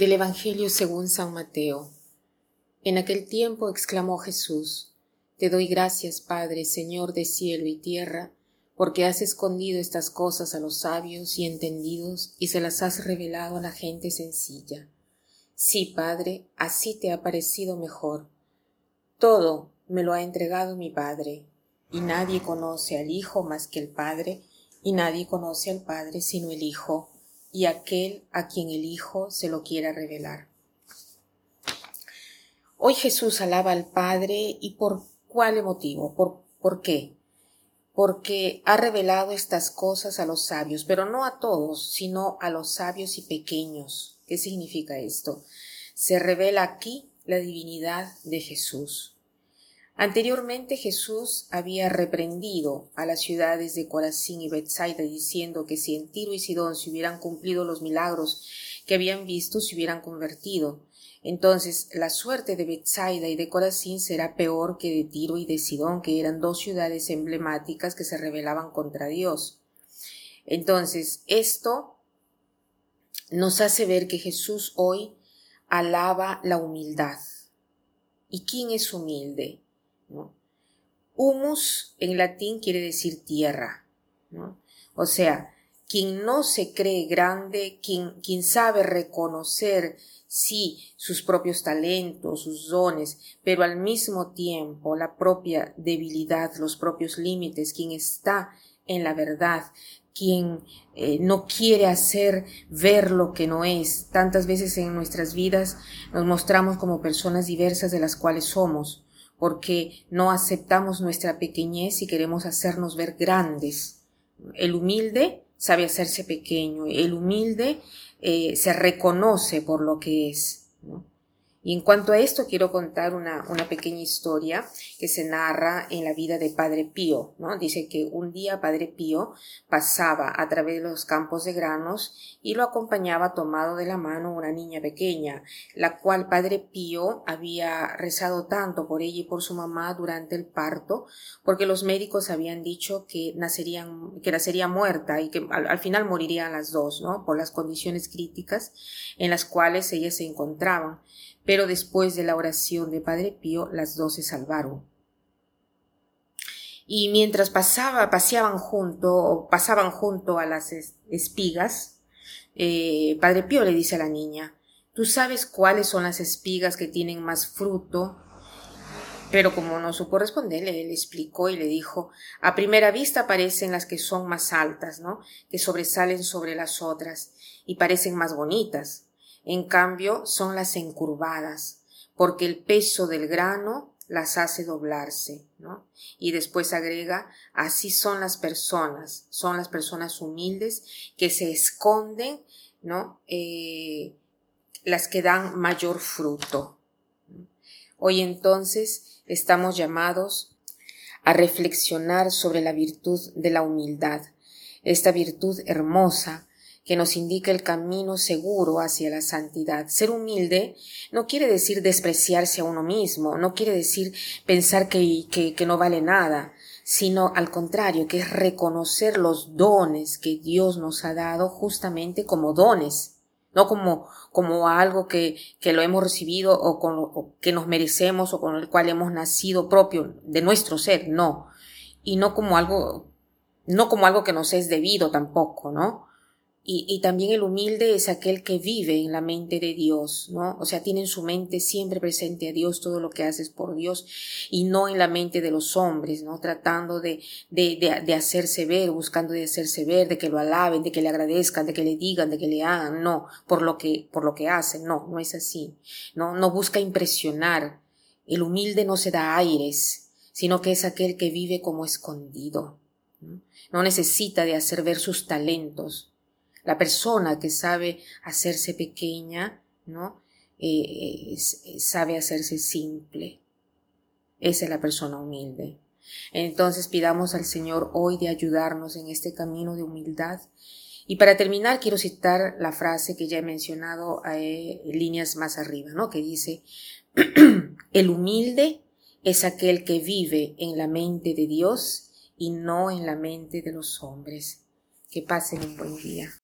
Del Evangelio según San Mateo. En aquel tiempo exclamó Jesús, Te doy gracias, Padre, Señor de cielo y tierra, porque has escondido estas cosas a los sabios y entendidos y se las has revelado a la gente sencilla. Sí, Padre, así te ha parecido mejor. Todo me lo ha entregado mi Padre, y nadie conoce al Hijo más que el Padre, y nadie conoce al Padre sino el Hijo y aquel a quien el Hijo se lo quiera revelar. Hoy Jesús alaba al Padre y por cuál motivo, por, por qué. Porque ha revelado estas cosas a los sabios, pero no a todos, sino a los sabios y pequeños. ¿Qué significa esto? Se revela aquí la divinidad de Jesús. Anteriormente Jesús había reprendido a las ciudades de Corazín y Bethsaida diciendo que si en Tiro y Sidón se hubieran cumplido los milagros que habían visto, se hubieran convertido. Entonces la suerte de Bethsaida y de Corazín será peor que de Tiro y de Sidón, que eran dos ciudades emblemáticas que se rebelaban contra Dios. Entonces, esto nos hace ver que Jesús hoy alaba la humildad. ¿Y quién es humilde? Humus en latín quiere decir tierra. O sea, quien no se cree grande, quien, quien sabe reconocer, sí, sus propios talentos, sus dones, pero al mismo tiempo la propia debilidad, los propios límites, quien está en la verdad, quien eh, no quiere hacer ver lo que no es. Tantas veces en nuestras vidas nos mostramos como personas diversas de las cuales somos porque no aceptamos nuestra pequeñez y queremos hacernos ver grandes. El humilde sabe hacerse pequeño, el humilde eh, se reconoce por lo que es. Y en cuanto a esto, quiero contar una, una, pequeña historia que se narra en la vida de Padre Pío, ¿no? Dice que un día Padre Pío pasaba a través de los campos de granos y lo acompañaba tomado de la mano una niña pequeña, la cual Padre Pío había rezado tanto por ella y por su mamá durante el parto, porque los médicos habían dicho que nacerían, que nacería muerta y que al, al final morirían las dos, ¿no? Por las condiciones críticas en las cuales ellas se encontraban pero después de la oración de Padre Pío las dos se salvaron. Y mientras pasaba, paseaban junto, pasaban junto a las espigas, eh, Padre Pío le dice a la niña, ¿tú sabes cuáles son las espigas que tienen más fruto? Pero como no supo responderle, él explicó y le dijo, a primera vista parecen las que son más altas, ¿no? Que sobresalen sobre las otras y parecen más bonitas. En cambio, son las encurvadas, porque el peso del grano las hace doblarse, ¿no? Y después agrega, así son las personas, son las personas humildes que se esconden, ¿no? Eh, las que dan mayor fruto. Hoy entonces estamos llamados a reflexionar sobre la virtud de la humildad, esta virtud hermosa que nos indica el camino seguro hacia la santidad. Ser humilde no quiere decir despreciarse a uno mismo, no quiere decir pensar que, que, que no vale nada, sino al contrario, que es reconocer los dones que Dios nos ha dado justamente como dones, no como, como algo que, que lo hemos recibido o, con, o que nos merecemos o con el cual hemos nacido propio de nuestro ser, no. Y no como algo, no como algo que nos es debido tampoco, ¿no? Y, también el humilde es aquel que vive en la mente de Dios, ¿no? O sea, tiene en su mente siempre presente a Dios todo lo que haces por Dios y no en la mente de los hombres, ¿no? Tratando de, de, de, de hacerse ver, buscando de hacerse ver, de que lo alaben, de que le agradezcan, de que le digan, de que le hagan, no, por lo que, por lo que hacen, no, no es así, ¿no? No busca impresionar. El humilde no se da aires, sino que es aquel que vive como escondido. No, no necesita de hacer ver sus talentos, la persona que sabe hacerse pequeña, ¿no? Eh, sabe hacerse simple. Esa es la persona humilde. Entonces pidamos al Señor hoy de ayudarnos en este camino de humildad. Y para terminar quiero citar la frase que ya he mencionado eh, líneas más arriba, ¿no? Que dice, el humilde es aquel que vive en la mente de Dios y no en la mente de los hombres. Que pasen un buen día.